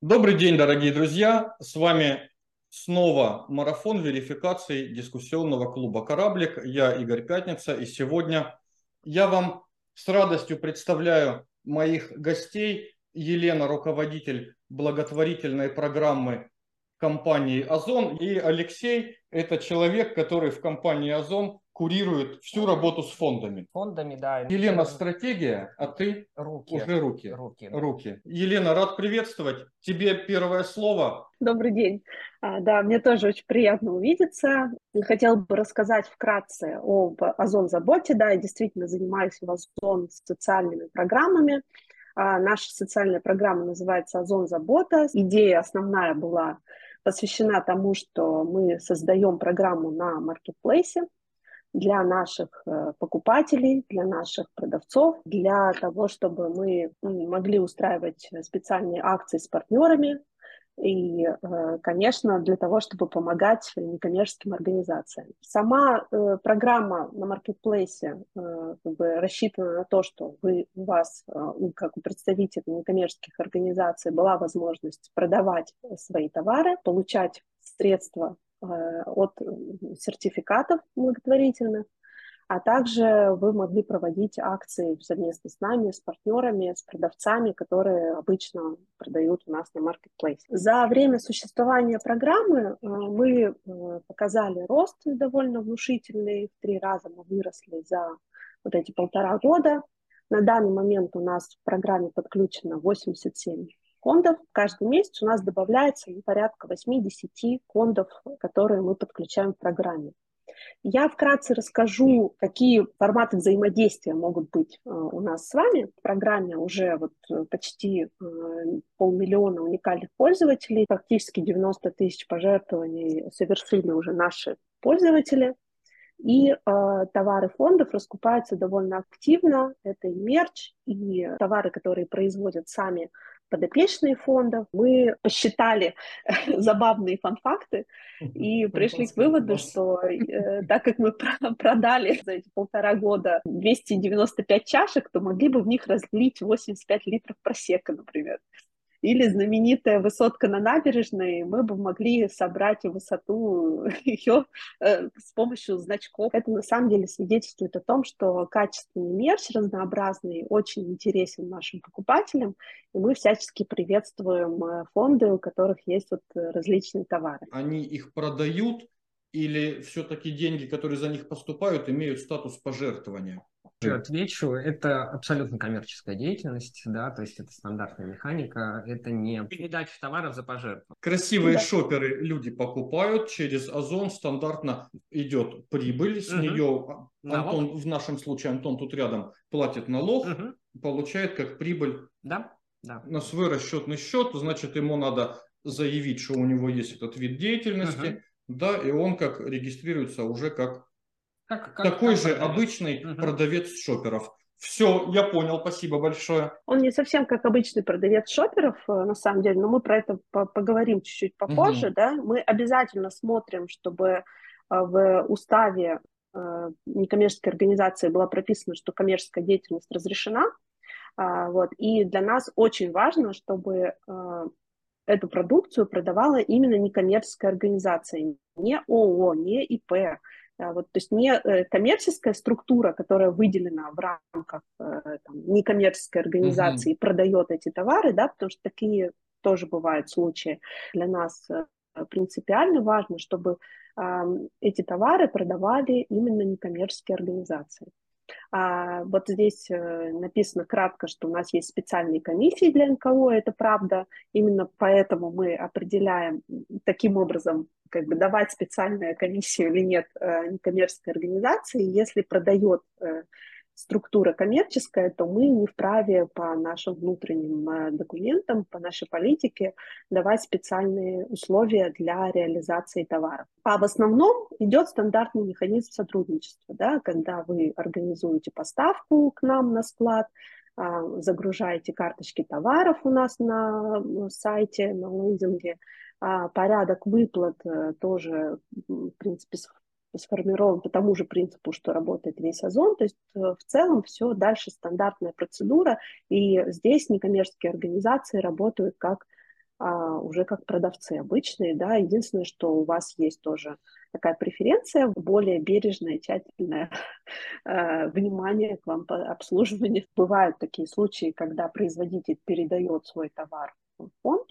Добрый день, дорогие друзья! С вами снова марафон верификации дискуссионного клуба «Кораблик». Я Игорь Пятница, и сегодня я вам с радостью представляю моих гостей. Елена, руководитель благотворительной программы компании «Озон», и Алексей – это человек, который в компании «Озон» курирует всю работу с фондами. Фондами, да. Елена – стратегия, а ты руки. уже руки. Руки. руки. Елена, рад приветствовать. Тебе первое слово. Добрый день. А, да, мне тоже очень приятно увидеться. Хотела бы рассказать вкратце об Озон Заботе. Да, я действительно занимаюсь в Озон социальными программами. А, наша социальная программа называется Озон Забота. Идея основная была посвящена тому, что мы создаем программу на маркетплейсе, для наших э, покупателей, для наших продавцов, для того, чтобы мы могли устраивать специальные акции с партнерами, и, э, конечно, для того, чтобы помогать некоммерческим организациям. Сама э, программа на маркетплейсе как бы рассчитана на то, что вы, у вас, как у представителей некоммерческих организаций, была возможность продавать свои товары, получать средства от сертификатов благотворительных, а также вы могли проводить акции совместно с нами, с партнерами, с продавцами, которые обычно продают у нас на маркетплейсе. За время существования программы э, мы э, показали рост довольно внушительный. В три раза мы выросли за вот эти полтора года. На данный момент у нас в программе подключено 87 фондов. Каждый месяц у нас добавляется ну, порядка 8-10 фондов, которые мы подключаем в программе. Я вкратце расскажу, какие форматы взаимодействия могут быть э, у нас с вами. В программе уже вот э, почти э, полмиллиона уникальных пользователей, практически 90 тысяч пожертвований совершили уже наши пользователи. И э, товары фондов раскупаются довольно активно. Это и мерч, и товары, которые производят сами подопечные фондов. Мы посчитали забавные фан-факты и пришли к выводу, что э, так как мы продали за эти полтора года 295 чашек, то могли бы в них разлить 85 литров просека, например или знаменитая высотка на набережной, мы бы могли собрать высоту ее э, с помощью значков. Это на самом деле свидетельствует о том, что качественный мерч разнообразный очень интересен нашим покупателям, и мы всячески приветствуем э, фонды, у которых есть вот различные товары. Они их продают или все-таки деньги, которые за них поступают, имеют статус пожертвования? Отвечу, это абсолютно коммерческая деятельность, да, то есть это стандартная механика, это не передача товаров за пожертвование. Красивые да. шоперы люди покупают, через Озон стандартно идет прибыль, с угу. нее Антон, в нашем случае Антон тут рядом платит налог, угу. получает как прибыль да, да. на свой расчетный счет, значит ему надо заявить, что у него есть этот вид деятельности, угу. да, и он как регистрируется уже как как, как, Такой как же продавец. обычный угу. продавец шоперов. Все, я понял, спасибо большое. Он не совсем как обычный продавец шоперов, э, на самом деле, но мы про это поговорим чуть-чуть попозже, угу. да. Мы обязательно смотрим, чтобы э, в уставе э, некоммерческой организации была прописано, что коммерческая деятельность разрешена. А, вот. И для нас очень важно, чтобы эту продукцию продавала именно некоммерческая организация, не ООО, не ИП, вот, то есть не э, коммерческая структура, которая выделена в рамках э, там, некоммерческой организации, uh-huh. продает эти товары, да, потому что такие тоже бывают случаи. Для нас э, принципиально важно, чтобы эти товары продавали именно некоммерческие организации. А, вот здесь э, написано кратко, что у нас есть специальные комиссии для НКО, это правда. Именно поэтому мы определяем таким образом, как бы давать специальную комиссию или нет э, некоммерческой организации, если продает э, структура коммерческая, то мы не вправе по нашим внутренним э, документам, по нашей политике давать специальные условия для реализации товаров. А в основном идет стандартный механизм сотрудничества, да, когда вы организуете поставку к нам на склад, а, загружаете карточки товаров у нас на сайте, на лендинге, а порядок выплат э, тоже, в принципе, сформирован по тому же принципу, что работает весь озон. То есть э, в целом все дальше стандартная процедура, и здесь некоммерческие организации работают как а, уже как продавцы обычные, да, единственное, что у вас есть тоже такая преференция, более бережное, тщательное э, внимание к вам по обслуживанию. Бывают такие случаи, когда производитель передает свой товар в фонд,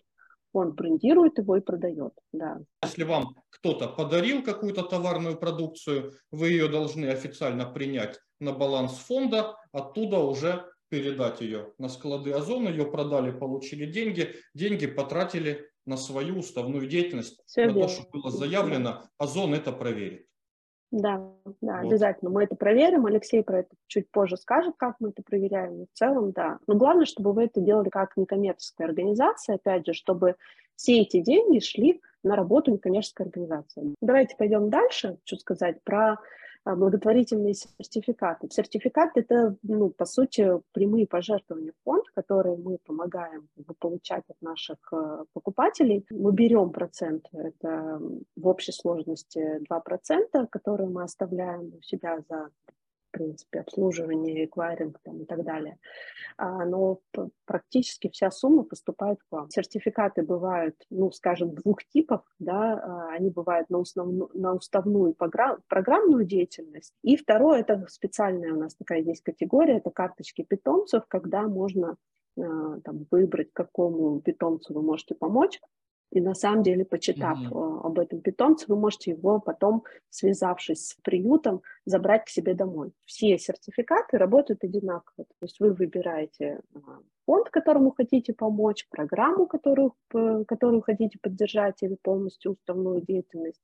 фонд брендирует его и продает, да. Если вам кто-то подарил какую-то товарную продукцию, вы ее должны официально принять на баланс фонда, оттуда уже передать ее на склады Озона, ее продали, получили деньги, деньги потратили на свою уставную деятельность, Все на верно. то, что было заявлено, Озон это проверит. Да, да, вот. обязательно. Мы это проверим. Алексей про это чуть позже скажет, как мы это проверяем. Но в целом, да. Но главное, чтобы вы это делали как некоммерческая организация, опять же, чтобы все эти деньги шли на работу некоммерческой организации. Давайте пойдем дальше. Хочу сказать про благотворительные сертификаты. Сертификат – это, ну, по сути, прямые пожертвования в фонд, которые мы помогаем получать от наших э, покупателей. Мы берем процент, это в общей сложности 2%, которые мы оставляем у себя за принципе, обслуживание, эквайринг там, и так далее. А, но практически вся сумма поступает к вам. Сертификаты бывают, ну, скажем, двух типов, да, а, они бывают на, основную, на уставную программную деятельность, и второе, это специальная у нас такая есть категория, это карточки питомцев, когда можно а, там, выбрать, какому питомцу вы можете помочь, и на самом деле, почитав mm-hmm. об этом питомце, вы можете его потом, связавшись с приютом, забрать к себе домой. Все сертификаты работают одинаково. То есть вы выбираете а, фонд, которому хотите помочь, программу, которую, которую хотите поддержать или полностью уставную деятельность,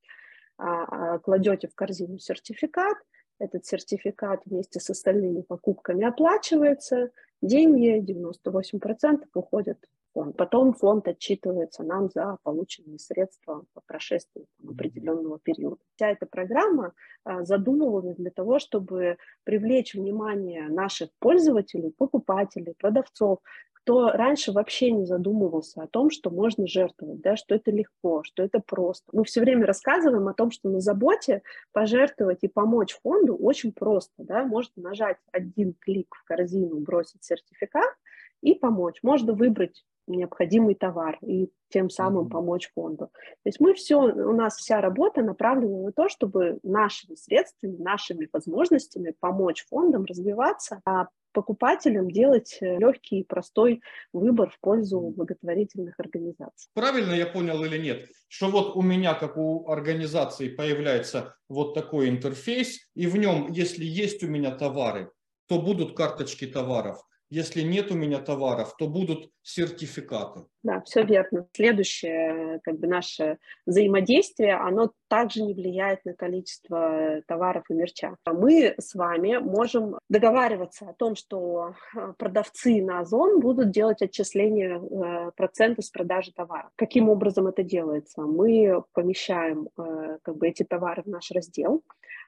а, кладете в корзину сертификат, этот сертификат вместе с остальными покупками оплачивается, деньги 98% уходят. Потом фонд отчитывается нам за полученные средства по прошествии там, определенного периода. Вся эта программа а, задумывалась для того, чтобы привлечь внимание наших пользователей, покупателей, продавцов, кто раньше вообще не задумывался о том, что можно жертвовать, да, что это легко, что это просто. Мы все время рассказываем о том, что на заботе пожертвовать и помочь фонду очень просто. Да? Можно нажать один клик в корзину, бросить сертификат и помочь. Можно выбрать необходимый товар и тем самым mm-hmm. помочь фонду. То есть мы все, у нас вся работа направлена на то, чтобы нашими средствами, нашими возможностями помочь фондам развиваться, а покупателям делать э, легкий и простой выбор в пользу благотворительных организаций. Правильно я понял или нет, что вот у меня, как у организации, появляется вот такой интерфейс, и в нем, если есть у меня товары, то будут карточки товаров. Если нет у меня товаров, то будут сертификаты. Да, все верно. Следующее, как бы наше взаимодействие, оно также не влияет на количество товаров и мерча. Мы с вами можем договариваться о том, что э, продавцы на Озон будут делать отчисление э, процента с продажи товара. Каким образом это делается? Мы помещаем э, как бы эти товары в наш раздел,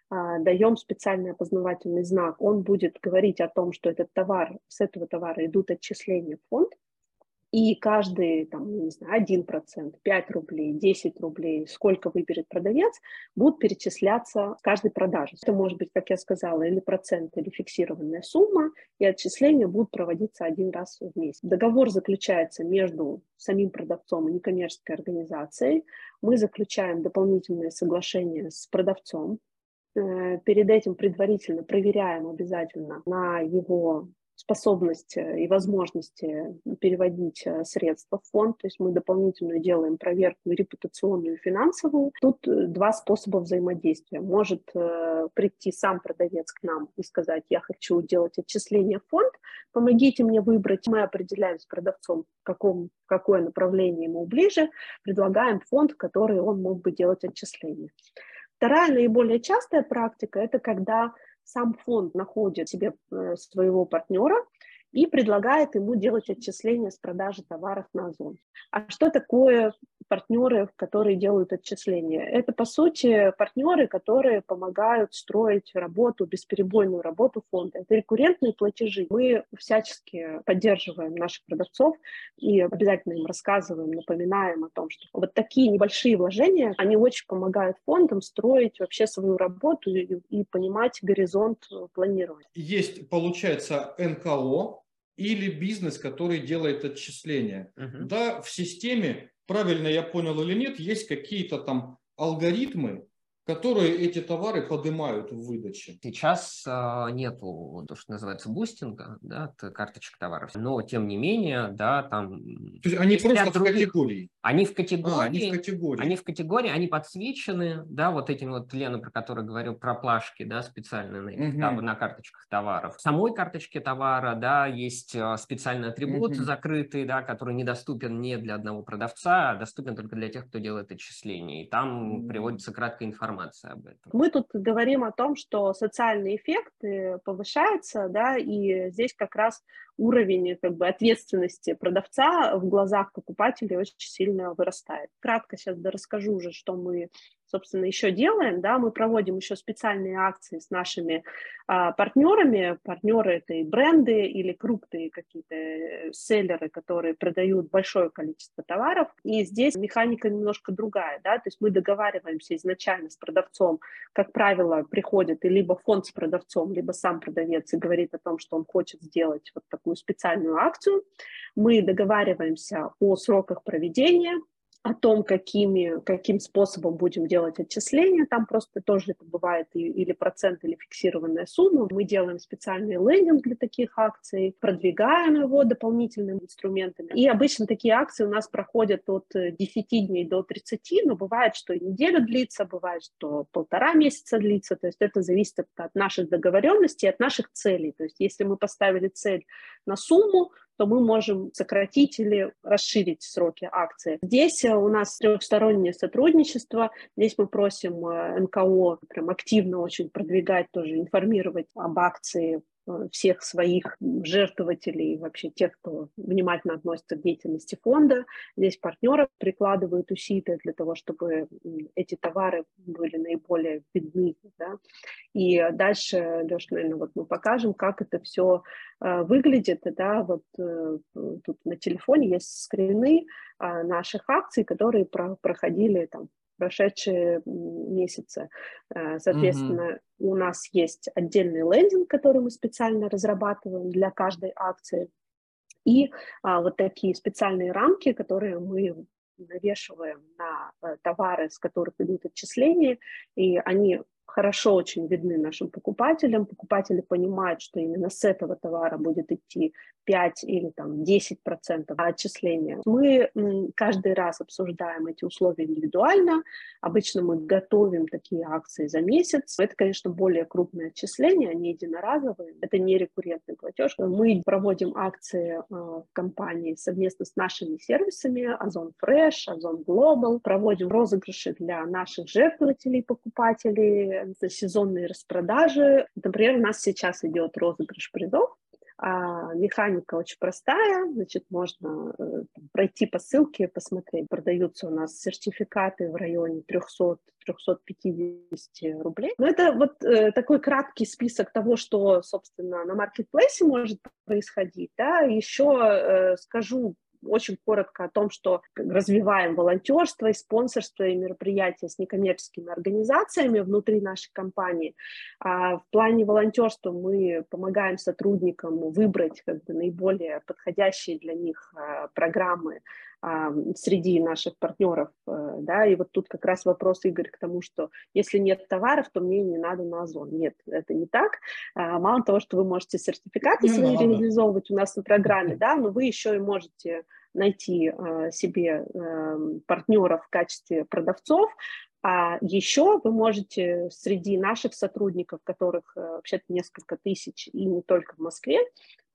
даем специальный опознавательный знак, он будет говорить о том, что этот товар, с этого товара идут отчисления в фонд, и каждый, там, не знаю, 1%, 5 рублей, 10 рублей, сколько выберет продавец, будут перечисляться с каждой продажи. Это может быть, как я сказала, или процент, или фиксированная сумма, и отчисления будут проводиться один раз в месяц. Договор заключается между самим продавцом и некоммерческой организацией. Мы заключаем дополнительное соглашение с продавцом, перед этим предварительно проверяем обязательно на его способность э, и возможности переводить э, средства в фонд, то есть мы дополнительно делаем проверку репутационную и финансовую. Тут два способа взаимодействия. Может прийти сам продавец к нам и сказать, я хочу делать отчисление в фонд, помогите мне выбрать. Мы определяем с продавцом, в каком, какое направление ему ближе, предлагаем фонд, в который он мог бы делать отчисление. Вторая наиболее частая практика – это когда сам фонд находит себе э, своего партнера и предлагает ему делать отчисления с продажи товаров на Озон. А что такое партнеры, которые делают отчисления? Это, по сути, партнеры, которые помогают строить работу, бесперебойную работу фонда. Это рекуррентные платежи. Мы всячески поддерживаем наших продавцов и обязательно им рассказываем, напоминаем о том, что вот такие небольшие вложения, они очень помогают фондам строить вообще свою работу и, и понимать горизонт планирования. Есть, получается, НКО, или бизнес, который делает отчисления. Угу. Да, в системе, правильно я понял или нет, есть какие-то там алгоритмы, которые эти товары поднимают в выдаче. Сейчас э, нету то, что называется boosting а, да, карточек товаров, но тем не менее, да, там. То есть они просто в других... категории. Они в категории. А, они в категории. Они в категории, они подсвечены, да, вот этим вот Лена, про который говорил, про плашки, да, специальные на, угу. там, на карточках товаров. В самой карточке товара, да, есть а, специальный атрибут угу. закрытый, да, который недоступен не для одного продавца, а доступен только для тех, кто делает отчисления. И там угу. приводится краткая информация об этом. Мы тут говорим о том, что социальный эффект э, повышается, да, и здесь как раз уровень как бы, ответственности продавца в глазах покупателей очень сильно вырастает. Кратко сейчас расскажу уже, что мы собственно, еще делаем, да, мы проводим еще специальные акции с нашими а, партнерами. Партнеры это и бренды или крупные какие-то э, селлеры, которые продают большое количество товаров. И здесь механика немножко другая, да, то есть мы договариваемся изначально с продавцом, как правило, приходит и либо фонд с продавцом, либо сам продавец и говорит о том, что он хочет сделать вот такую специальную акцию. Мы договариваемся о сроках проведения, о том, какими, каким способом будем делать отчисления. Там просто тоже это бывает и, или процент, или фиксированная сумма. Мы делаем специальный лендинг для таких акций, продвигаем его дополнительными инструментами. И обычно такие акции у нас проходят от 10 дней до 30, но бывает, что и неделю длится, бывает, что полтора месяца длится. То есть это зависит от наших договоренностей, от наших целей. То есть если мы поставили цель на сумму, то мы можем сократить или расширить сроки акции. Здесь э, у нас трехстороннее сотрудничество. Здесь мы просим э, НКО прям активно очень продвигать, тоже информировать об акции всех своих жертвователей, вообще тех, кто внимательно относится к деятельности фонда. Здесь партнеры прикладывают усилия для того, чтобы эти товары были наиболее видны. Да? И дальше, Леша, наверное, вот мы покажем, как это все э, выглядит. Да? Вот э, тут на телефоне есть скрины наших акций, которые проходили там прошедшие месяцы. Э, соответственно, mm у нас есть отдельный лендинг, который мы специально разрабатываем для каждой акции. И а, вот такие специальные рамки, которые мы навешиваем на а, товары, с которых идут отчисления, и они хорошо очень видны нашим покупателям. Покупатели понимают, что именно с этого товара будет идти 5 или там 10 процентов отчисления. Мы каждый раз обсуждаем эти условия индивидуально. Обычно мы готовим такие акции за месяц. Это, конечно, более крупные отчисления, они единоразовые. Это не рекуррентный платеж. Мы проводим акции а, в компании совместно с нашими сервисами Озон Fresh, Озон Global. Проводим розыгрыши для наших жертвователей, покупателей, за сезонные распродажи. Например, у нас сейчас идет розыгрыш призов а, механика очень простая, значит, можно э, пройти по ссылке, посмотреть. Продаются у нас сертификаты в районе 300-350 рублей. Но это вот э, такой краткий список того, что, собственно, на маркетплейсе может происходить. Да? Еще э, скажу очень коротко о том, что развиваем волонтерство и спонсорство и мероприятия с некоммерческими организациями внутри нашей компании. А в плане волонтерства мы помогаем сотрудникам выбрать как бы, наиболее подходящие для них а, программы среди наших партнеров, э, да, и вот тут как раз вопрос, Игорь, к тому, что если нет товаров, то мне не надо на Озон. Нет, это не так. А, мало того, что вы можете сертификаты свои реализовывать у нас на программе, да, но вы еще и можете найти а, себе эм, партнеров в качестве продавцов, а еще вы можете среди наших сотрудников, которых э, вообще-то несколько тысяч, и не только в Москве,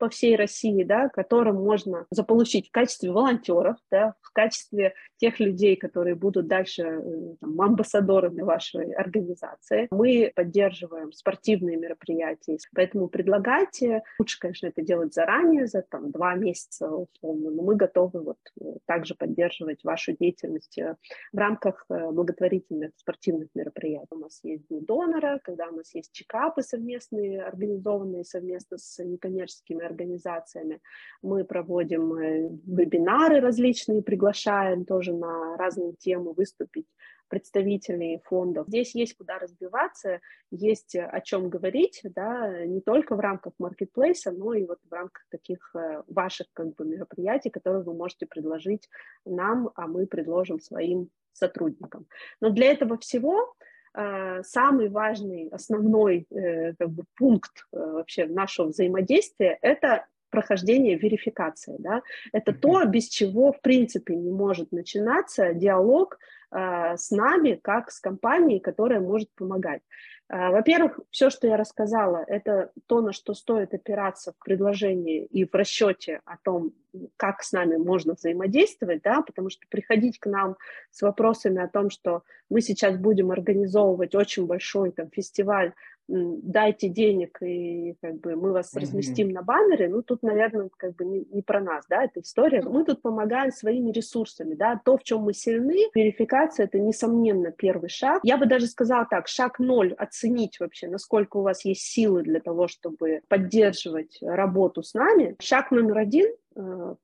по всей России, да, которым можно заполучить в качестве волонтеров, да, в качестве тех людей, которые будут дальше э, там, амбассадорами вашей организации. Мы поддерживаем спортивные мероприятия, поэтому предлагайте. Лучше, конечно, это делать заранее, за там, два месяца условно, но мы готовы вот э, также поддерживать вашу деятельность э, в рамках благотворительных спортивных мероприятий. У нас есть дни донора, когда у нас есть чекапы совместные, организованные совместно с некоммерческими организациями. Мы проводим э, вебинары различные, приглашаем тоже на разные темы выступить представителей фондов. Здесь есть куда разбиваться, есть о чем говорить, да, не только в рамках маркетплейса, но и вот в рамках таких э, ваших как бы мероприятий, которые вы можете предложить нам, а мы предложим своим сотрудникам. Но для этого всего э, самый важный, основной э, как бы, пункт вообще нашего взаимодействия – это прохождение верификации. Да? Это то, без чего, в принципе, не может начинаться диалог э, с нами, как с компанией, которая может помогать. Э, во-первых, все, что я рассказала, это то, на что стоит опираться в предложении и в расчете о том, как с нами можно взаимодействовать, да, потому что приходить к нам с вопросами о том, что мы сейчас будем организовывать очень большой там, фестиваль дайте денег, и как бы мы вас mm-hmm. разместим на баннере, ну, тут, наверное, как бы не, не про нас, да, эта история. Мы тут помогаем своими ресурсами, да, то, в чем мы сильны, верификация – это, несомненно, первый шаг. Я бы даже сказала так, шаг ноль – оценить вообще, насколько у вас есть силы для того, чтобы поддерживать работу с нами. Шаг номер один э,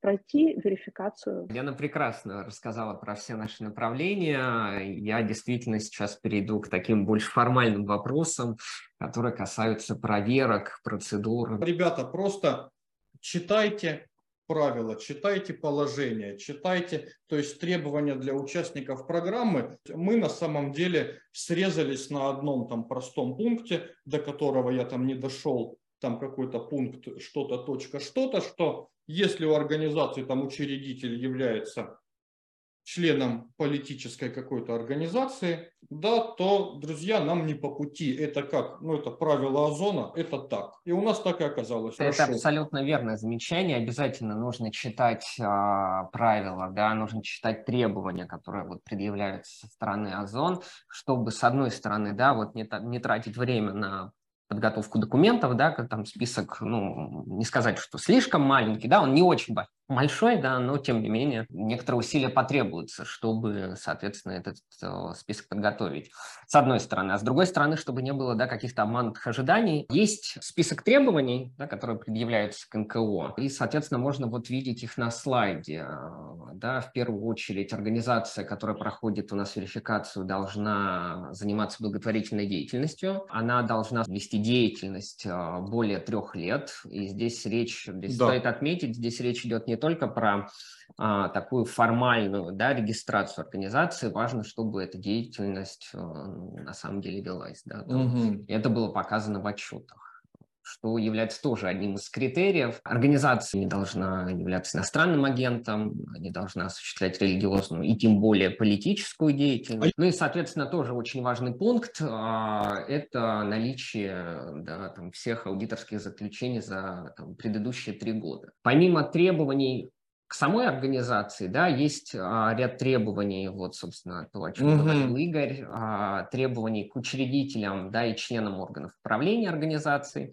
пройти верификацию. Лена прекрасно рассказала про все наши направления. Я действительно сейчас перейду к таким больше формальным вопросам, которые касаются проверок, процедур. Ребята, просто читайте правила, читайте положения, читайте, то есть требования для участников программы. Мы на самом деле срезались на одном там простом пункте, до которого я там не дошел, там какой-то пункт, что-то, точка, что-то, что если у организации там учредитель является членом политической какой-то организации, да, то, друзья, нам не по пути. Это как? Ну, это правило озона, это так. И у нас так и оказалось. Это Хорошо. абсолютно верное замечание. Обязательно нужно читать э, правила, да, нужно читать требования, которые вот предъявляются со стороны озон, чтобы, с одной стороны, да, вот не, не тратить время на подготовку документов, да, как там список, ну, не сказать, что слишком маленький, да, он не очень большой, да, но тем не менее некоторые усилия потребуются, чтобы, соответственно, этот э, список подготовить. С одной стороны. А с другой стороны, чтобы не было да, каких-то обманутых ожиданий, есть список требований, да, которые предъявляются к НКО, и, соответственно, можно вот видеть их на слайде. Да, в первую очередь организация, которая проходит у нас верификацию, должна заниматься благотворительной деятельностью. Она должна вести деятельность э, более трех лет. И здесь речь, здесь да. стоит отметить, здесь речь идет не не только про а, такую формальную да, регистрацию организации, важно, чтобы эта деятельность а, на самом деле велась. Да, угу. Это было показано в отчетах что является тоже одним из критериев. Организация не должна являться иностранным агентом, не должна осуществлять религиозную и тем более политическую деятельность. Ну и, соответственно, тоже очень важный пункт а, – это наличие да, там, всех аудиторских заключений за там, предыдущие три года. Помимо требований к самой организации, да, есть а, ряд требований, вот, собственно, то, о чем mm-hmm. говорил Игорь, а, требований к учредителям, да, и членам органов управления организации.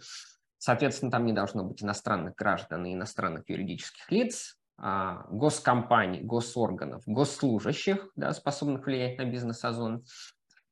Соответственно, там не должно быть иностранных граждан и иностранных юридических лиц, а, госкомпаний, госорганов, госслужащих, да, способных влиять на бизнес-озон,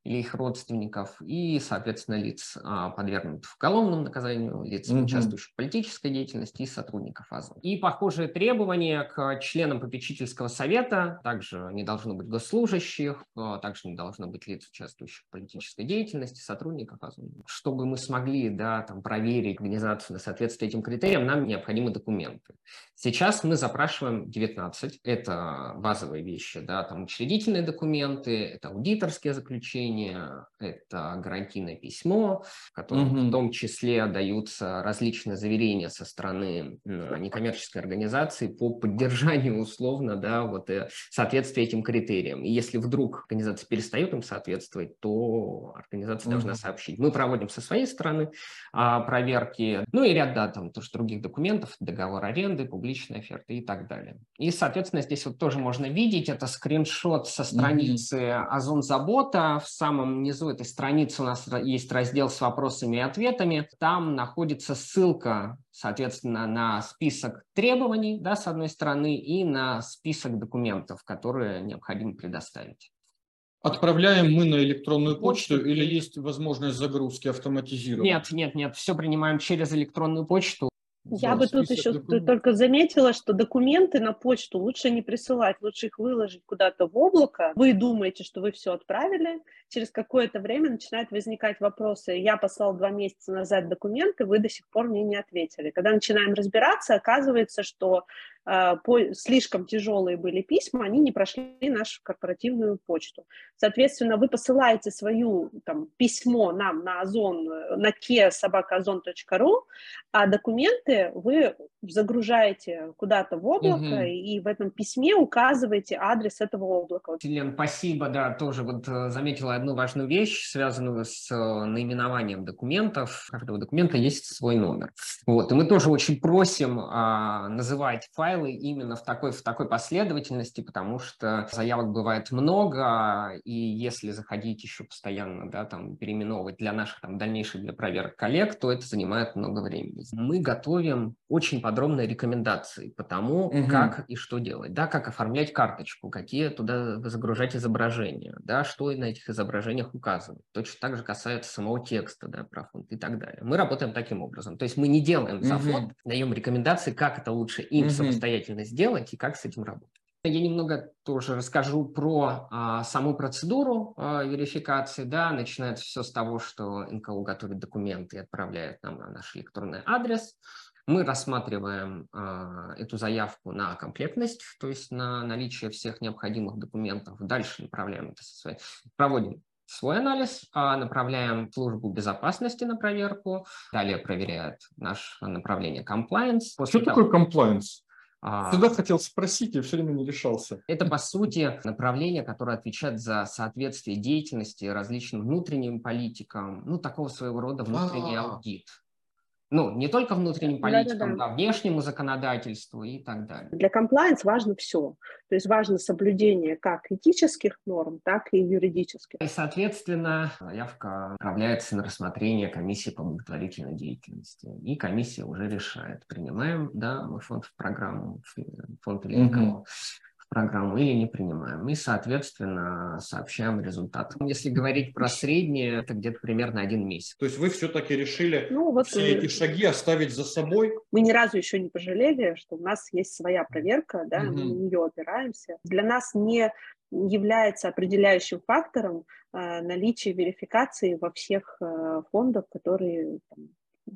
или их родственников, и, соответственно, лиц, а, подвергнутых уголовному наказанию, лиц, угу. участвующих в политической деятельности и сотрудников АЗО. И похожие требования к членам попечительского совета, также не должно быть госслужащих, а, также не должно быть лиц, участвующих в политической деятельности, сотрудников АЗО. Чтобы мы смогли да, там, проверить организацию на соответствие этим критериям, нам необходимы документы. Сейчас мы запрашиваем 19. Это базовые вещи, да, там учредительные документы, это аудиторские заключения, решение – это гарантийное письмо, в котором угу. в том числе даются различные заверения со стороны некоммерческой организации по поддержанию условно да, вот, э, соответствия этим критериям. И если вдруг организация перестает им соответствовать, то организация угу. должна сообщить. Мы проводим со своей стороны а, проверки, ну и ряд да, там, тоже других документов, договор аренды, публичная оферта и так далее. И, соответственно, здесь вот тоже можно видеть, это скриншот со страницы Озон Забота в самом низу этой страницы у нас есть раздел с вопросами и ответами. Там находится ссылка, соответственно, на список требований, да, с одной стороны, и на список документов, которые необходимо предоставить. Отправляем мы на электронную почту или есть возможность загрузки автоматизированной? Нет, нет, нет, все принимаем через электронную почту. Я да, бы тут еще документов. только заметила, что документы на почту лучше не присылать, лучше их выложить куда-то в облако. Вы думаете, что вы все отправили, через какое-то время начинают возникать вопросы. Я послал два месяца назад документы, вы до сих пор мне не ответили. Когда начинаем разбираться, оказывается, что слишком тяжелые были письма, они не прошли нашу корпоративную почту. Соответственно, вы посылаете свою там, письмо нам на озон, на kesobakaozon.ru, а документы вы загружаете куда-то в облако, угу. и в этом письме указываете адрес этого облака. Лен, спасибо, да, тоже вот э, заметила одну важную вещь, связанную с э, наименованием документов. У каждого документа есть свой номер. Вот, и мы тоже очень просим а, называть файлы именно в такой, в такой последовательности, потому что заявок бывает много, и если заходить еще постоянно, да, там, переименовывать для наших там дальнейших для проверок коллег, то это занимает много времени. Мы готовим очень подробные рекомендации по тому, угу. как и что делать, да, как оформлять карточку, какие туда загружать изображения, да, что на этих изображениях указывать. Точно так же касается самого текста, да, про фонд и так далее. Мы работаем таким образом. То есть мы не делаем за фонд, даем рекомендации, как это лучше им угу. Самостоятельно сделать и как с этим работать. Я немного тоже расскажу про а, саму процедуру а, верификации. Да, начинается все с того, что НКО готовит документы и отправляет нам на наш электронный адрес. Мы рассматриваем э, эту заявку на комплектность, то есть на наличие всех необходимых документов. Дальше направляем это, своей, проводим свой анализ, а направляем в службу безопасности на проверку. Далее проверяет наше направление compliance. После Что того... такое compliance? А, Всегда хотел спросить, я все время не решался. Это, по сути, направление, которое отвечает за соответствие деятельности различным внутренним политикам, ну, такого своего рода внутренний А-а-а. аудит ну, не только внутренним политикам, да, да, да. а внешнему законодательству и так далее. Для compliance важно все. То есть важно соблюдение как этических норм, так и юридических. И, соответственно, заявка отправляется на рассмотрение комиссии по благотворительной деятельности. И комиссия уже решает, принимаем да, мы фонд в программу, фонд или никого. Угу программу или не принимаем. И, соответственно, сообщаем результат. Если говорить про среднее, это где-то примерно один месяц. То есть вы все-таки решили ну, вот все эти шаги оставить за собой? Мы ни разу еще не пожалели, что у нас есть своя проверка, да, угу. мы на нее опираемся. Для нас не является определяющим фактором э, наличие верификации во всех э, фондах, которые там,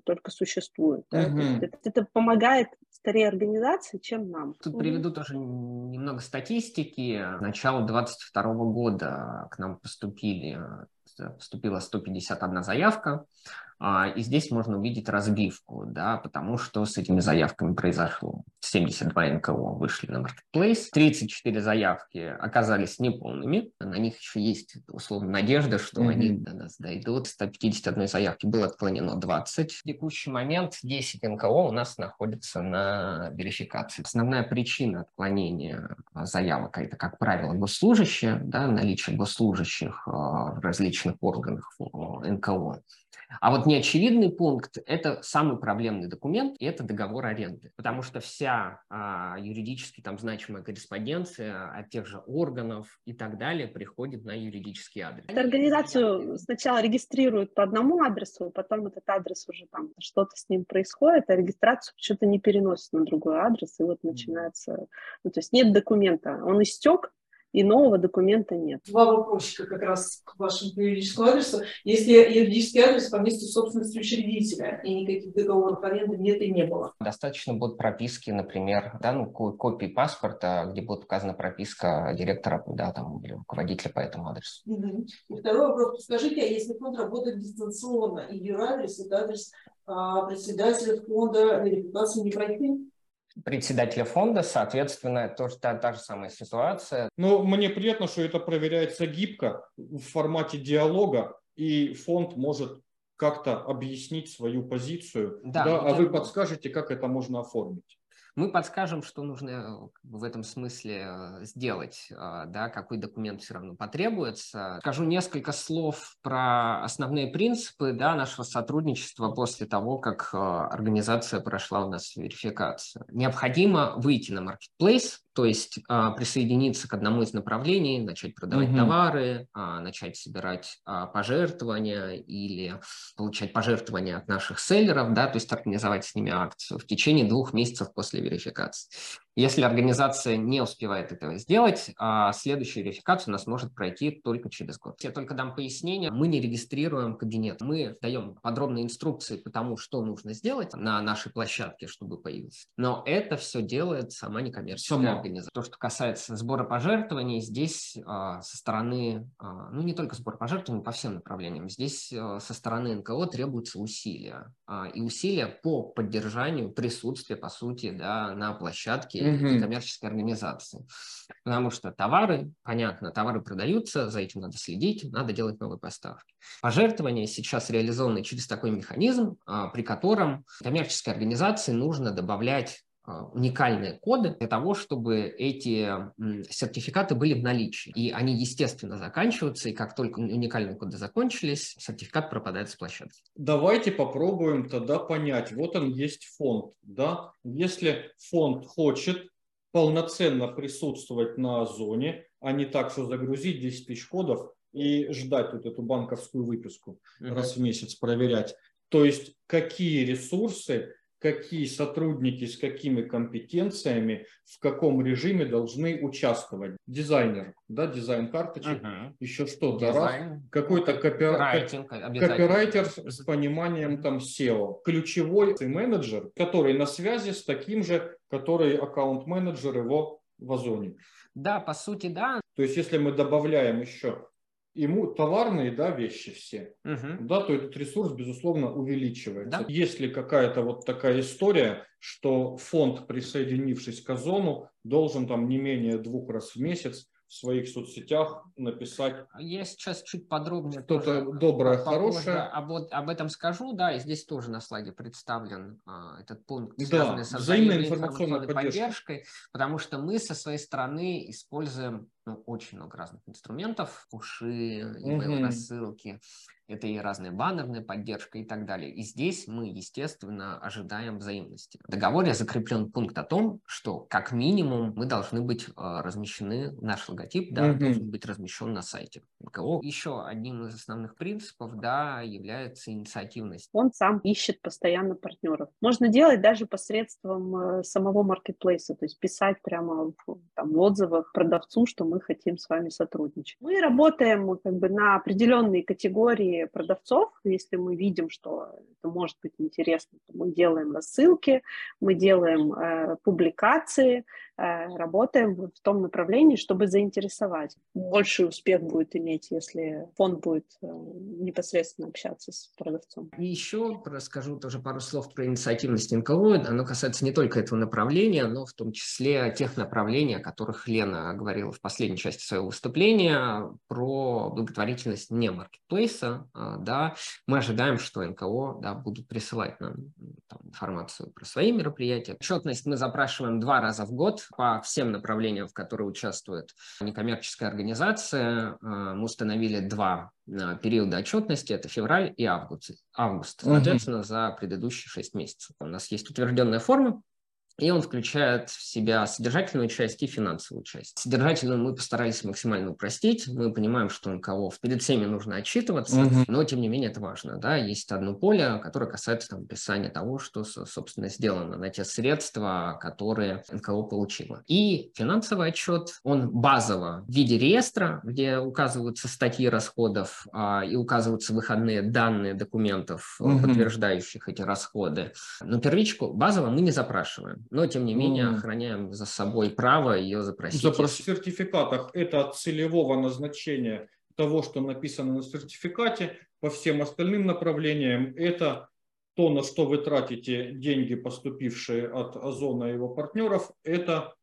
только существуют. Да? Угу. Это, это помогает скорее организации, чем нам. Тут приведу тоже немного статистики. С начала 2022 года к нам поступили, поступила 151 заявка. А, и здесь можно увидеть разбивку, да, потому что с этими заявками произошло. 72 НКО вышли на Marketplace, 34 заявки оказались неполными, на них еще есть, условно, надежда, что mm-hmm. они до нас дойдут. 151 заявки было отклонено 20. В текущий момент 10 НКО у нас находятся на верификации. Основная причина отклонения заявок – это, как правило, госслужащие, да, наличие госслужащих а, в различных органах НКО. А вот неочевидный пункт – это самый проблемный документ, и это договор аренды. Потому что вся а, юридически там значимая корреспонденция от тех же органов и так далее приходит на юридический адрес. Эту организацию сначала регистрируют по одному адресу, потом этот адрес уже там что-то с ним происходит, а регистрацию что-то не переносит на другой адрес, и вот начинается… Ну, то есть нет документа, он истек, и нового документа нет. Два вопросика как раз к вашему юридическому адресу. Если юридический адрес по месту собственности учредителя, и никаких договоров аренды нет и не было. Достаточно будет прописки, например, да, ну, копии паспорта, где будет указана прописка директора да, там, или руководителя по этому адресу. Угу. И второй вопрос. Скажите, а если фонд работает дистанционно, и юрадрес, это адрес а, председателя фонда верификации не пройти? Председателя фонда, соответственно, тоже та, та же самая ситуация. Ну, мне приятно, что это проверяется гибко в формате диалога, и фонд может как-то объяснить свою позицию, да, да, а вы подскажете, как это можно оформить. Мы подскажем, что нужно э, в этом смысле э, сделать, э, да, какой документ все равно потребуется. Скажу несколько слов про основные принципы да, нашего сотрудничества после того, как организация прошла у нас верификацию. Необходимо выйти на marketplace, то есть а, присоединиться к одному из направлений, начать продавать угу. товары, а, начать собирать а, пожертвования или получать пожертвования от наших селлеров, да, то есть организовать с ними акцию в течение двух месяцев после верификации. Если организация не успевает этого сделать, а следующую верификацию у нас может пройти только через год. Я только дам пояснение. Мы не регистрируем кабинет. Мы даем подробные инструкции по тому, что нужно сделать на нашей площадке, чтобы появиться. Но это все делает сама некоммерческая сама. организация. То, что касается сбора пожертвований, здесь а, со стороны, а, ну не только сбор пожертвований, по всем направлениям, здесь со стороны НКО требуются усилия. И усилия по поддержанию присутствия, по сути, да, на площадке угу. коммерческой организации. Потому что товары, понятно, товары продаются, за этим надо следить, надо делать новые поставки. Пожертвования сейчас реализованы через такой механизм, а, при котором коммерческой организации нужно добавлять уникальные коды для того, чтобы эти сертификаты были в наличии. И они, естественно, заканчиваются, и как только уникальные коды закончились, сертификат пропадает с площадки. Давайте попробуем тогда понять. Вот он есть фонд. Да? Если фонд хочет полноценно присутствовать на зоне, а не так, что загрузить 10 тысяч кодов и ждать вот эту банковскую выписку uh-huh. раз в месяц проверять. То есть какие ресурсы какие сотрудники с какими компетенциями в каком режиме должны участвовать. Дизайнер, да, дизайн карточек, угу. еще что-то, какой-то копирайтинг, копирайтер с пониманием там SEO, ключевой менеджер, который на связи с таким же, который аккаунт-менеджер его в Озоне. Да, по сути, да. То есть, если мы добавляем еще ему товарные да, вещи все, угу. да, то этот ресурс, безусловно, увеличивается. Да. Если какая-то вот такая история, что фонд, присоединившись к Озону, должен там не менее двух раз в месяц в своих соцсетях написать. Я сейчас чуть подробнее что-то доброе, хорошее. Об, об этом скажу, да, и здесь тоже на слайде представлен а, этот пункт, связанный да, с взаимной информационной поддержкой, потому что мы со своей стороны используем ну, очень много разных инструментов, пуши, email-рассылки, это и разная баннерная поддержка и так далее. И здесь мы, естественно, ожидаем взаимности. В договоре закреплен пункт о том, что как минимум мы должны быть э, размещены, наш логотип да, mm-hmm. должен быть размещен на сайте НКО. Еще одним из основных принципов да, является инициативность. Он сам ищет постоянно партнеров. Можно делать даже посредством э, самого маркетплейса, то есть писать прямо в, там, в отзывах продавцу, что мы хотим с вами сотрудничать. Мы работаем как бы на определенные категории продавцов, если мы видим, что это может быть интересно, то мы делаем рассылки, мы делаем э, публикации, работаем в том направлении, чтобы заинтересовать. Больший успех будет иметь, если фонд будет э, непосредственно общаться с продавцом. И еще расскажу тоже пару слов про инициативность НКО. Оно касается не только этого направления, но в том числе тех направлений, о которых Лена говорила в последней части своего выступления, про благотворительность не маркетплейса, а, да, мы ожидаем, что НКО да, будут присылать нам там, информацию про свои мероприятия. Отчетность мы запрашиваем два раза в год по всем направлениям, в которые участвует некоммерческая организация. А, мы установили два а, периода отчетности, это февраль и август, август соответственно, угу. за предыдущие шесть месяцев. У нас есть утвержденная форма, и он включает в себя содержательную часть и финансовую часть. Содержательную мы постарались максимально упростить. Мы понимаем, что НКО перед всеми нужно отчитываться, угу. но тем не менее это важно. Да? Есть одно поле, которое касается там, описания того, что, собственно, сделано на те средства, которые НКО получило. И финансовый отчет, он базово в виде реестра, где указываются статьи расходов а, и указываются выходные данные документов, угу. подтверждающих эти расходы. Но первичку базово мы не запрашиваем но тем не менее mm. охраняем за собой право ее запросить. Запрос в сертификатах это от целевого назначения того, что написано на сертификате, по всем остальным направлениям это то, на что вы тратите деньги, поступившие от Озона и его партнеров, это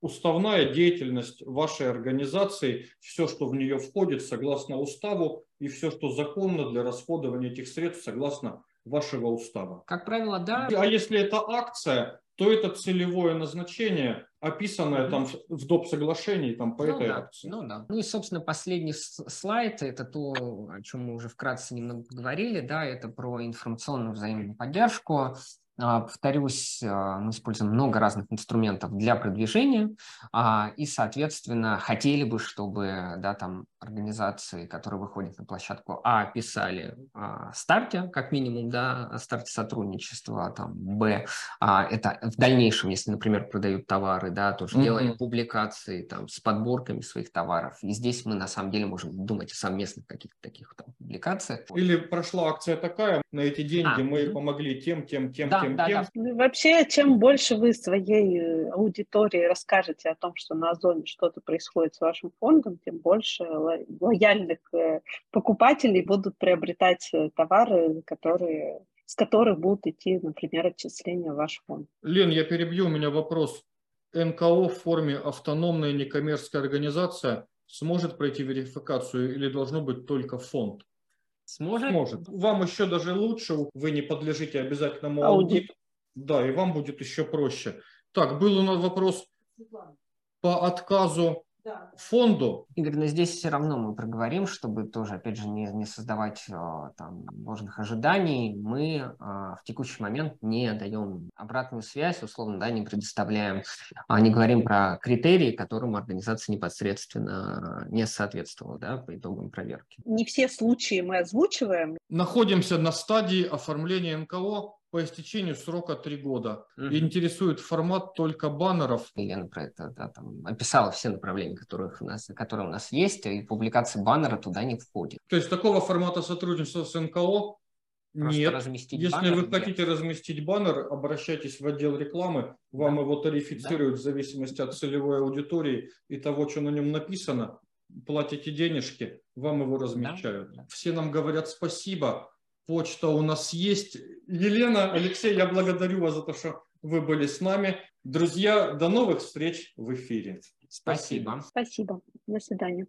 уставная деятельность вашей организации, все, что в нее входит согласно уставу и все, что законно для расходования этих средств согласно вашего устава. Как правило, да. А если это акция, то это целевое назначение, описанное там в доп. соглашении там, по ну, этой да, акции. Ну да. Ну и, собственно, последний слайд, это то, о чем мы уже вкратце немного говорили, да, это про информационную взаимную поддержку. А, повторюсь, а, мы используем много разных инструментов для продвижения, а, и, соответственно, хотели бы, чтобы да, там, организации, которые выходят на площадку А, писали о старте, как минимум, да, о старте сотрудничества, там, Б, это в дальнейшем, если, например, продают товары, да, тоже mm-hmm. делали публикации там, с подборками своих товаров, и здесь мы, на самом деле, можем думать о совместных каких-то таких там, публикациях. Или прошла акция такая, на эти деньги а, мы mm-hmm. помогли тем, тем, тем, да, тем, да, тем. Да. Ну, вообще, чем больше вы своей э, аудитории расскажете о том, что на Озоне что-то происходит с вашим фондом, тем больше лояльных э, покупателей будут приобретать э, товары, которые, с которых будут идти, например, отчисления в ваш фонд. Лен, я перебью, у меня вопрос. НКО в форме автономная некоммерческая организация сможет пройти верификацию или должно быть только фонд? Сможет? Сможет. Вам еще даже лучше, вы не подлежите обязательному аудиту. Да, и вам будет еще проще. Так, был у нас вопрос по отказу фонду. Игорь, но здесь все равно мы проговорим, чтобы тоже, опять же, не, не создавать а, там ложных ожиданий. Мы а, в текущий момент не даем обратную связь, условно, да, не предоставляем, а не говорим про критерии, которым организация непосредственно не соответствовала, да, по итогам проверки. Не все случаи мы озвучиваем. Находимся на стадии оформления НКО по истечению срока три года. Mm-hmm. интересует формат только баннеров. Елена про это да, там, описала все направления, которых у нас, которые у нас есть, и публикация баннера туда не входит. То есть такого формата сотрудничества с НКО Просто нет. Разместить Если баннер, вы нет. хотите разместить баннер, обращайтесь в отдел рекламы, вам да. его тарифицируют да. в зависимости от целевой аудитории и того, что на нем написано. Платите денежки, вам его размещают. Да. Все нам говорят спасибо Почта у нас есть. Елена, Алексей, я благодарю вас за то, что вы были с нами. Друзья, до новых встреч в эфире. Спасибо. Спасибо. До свидания.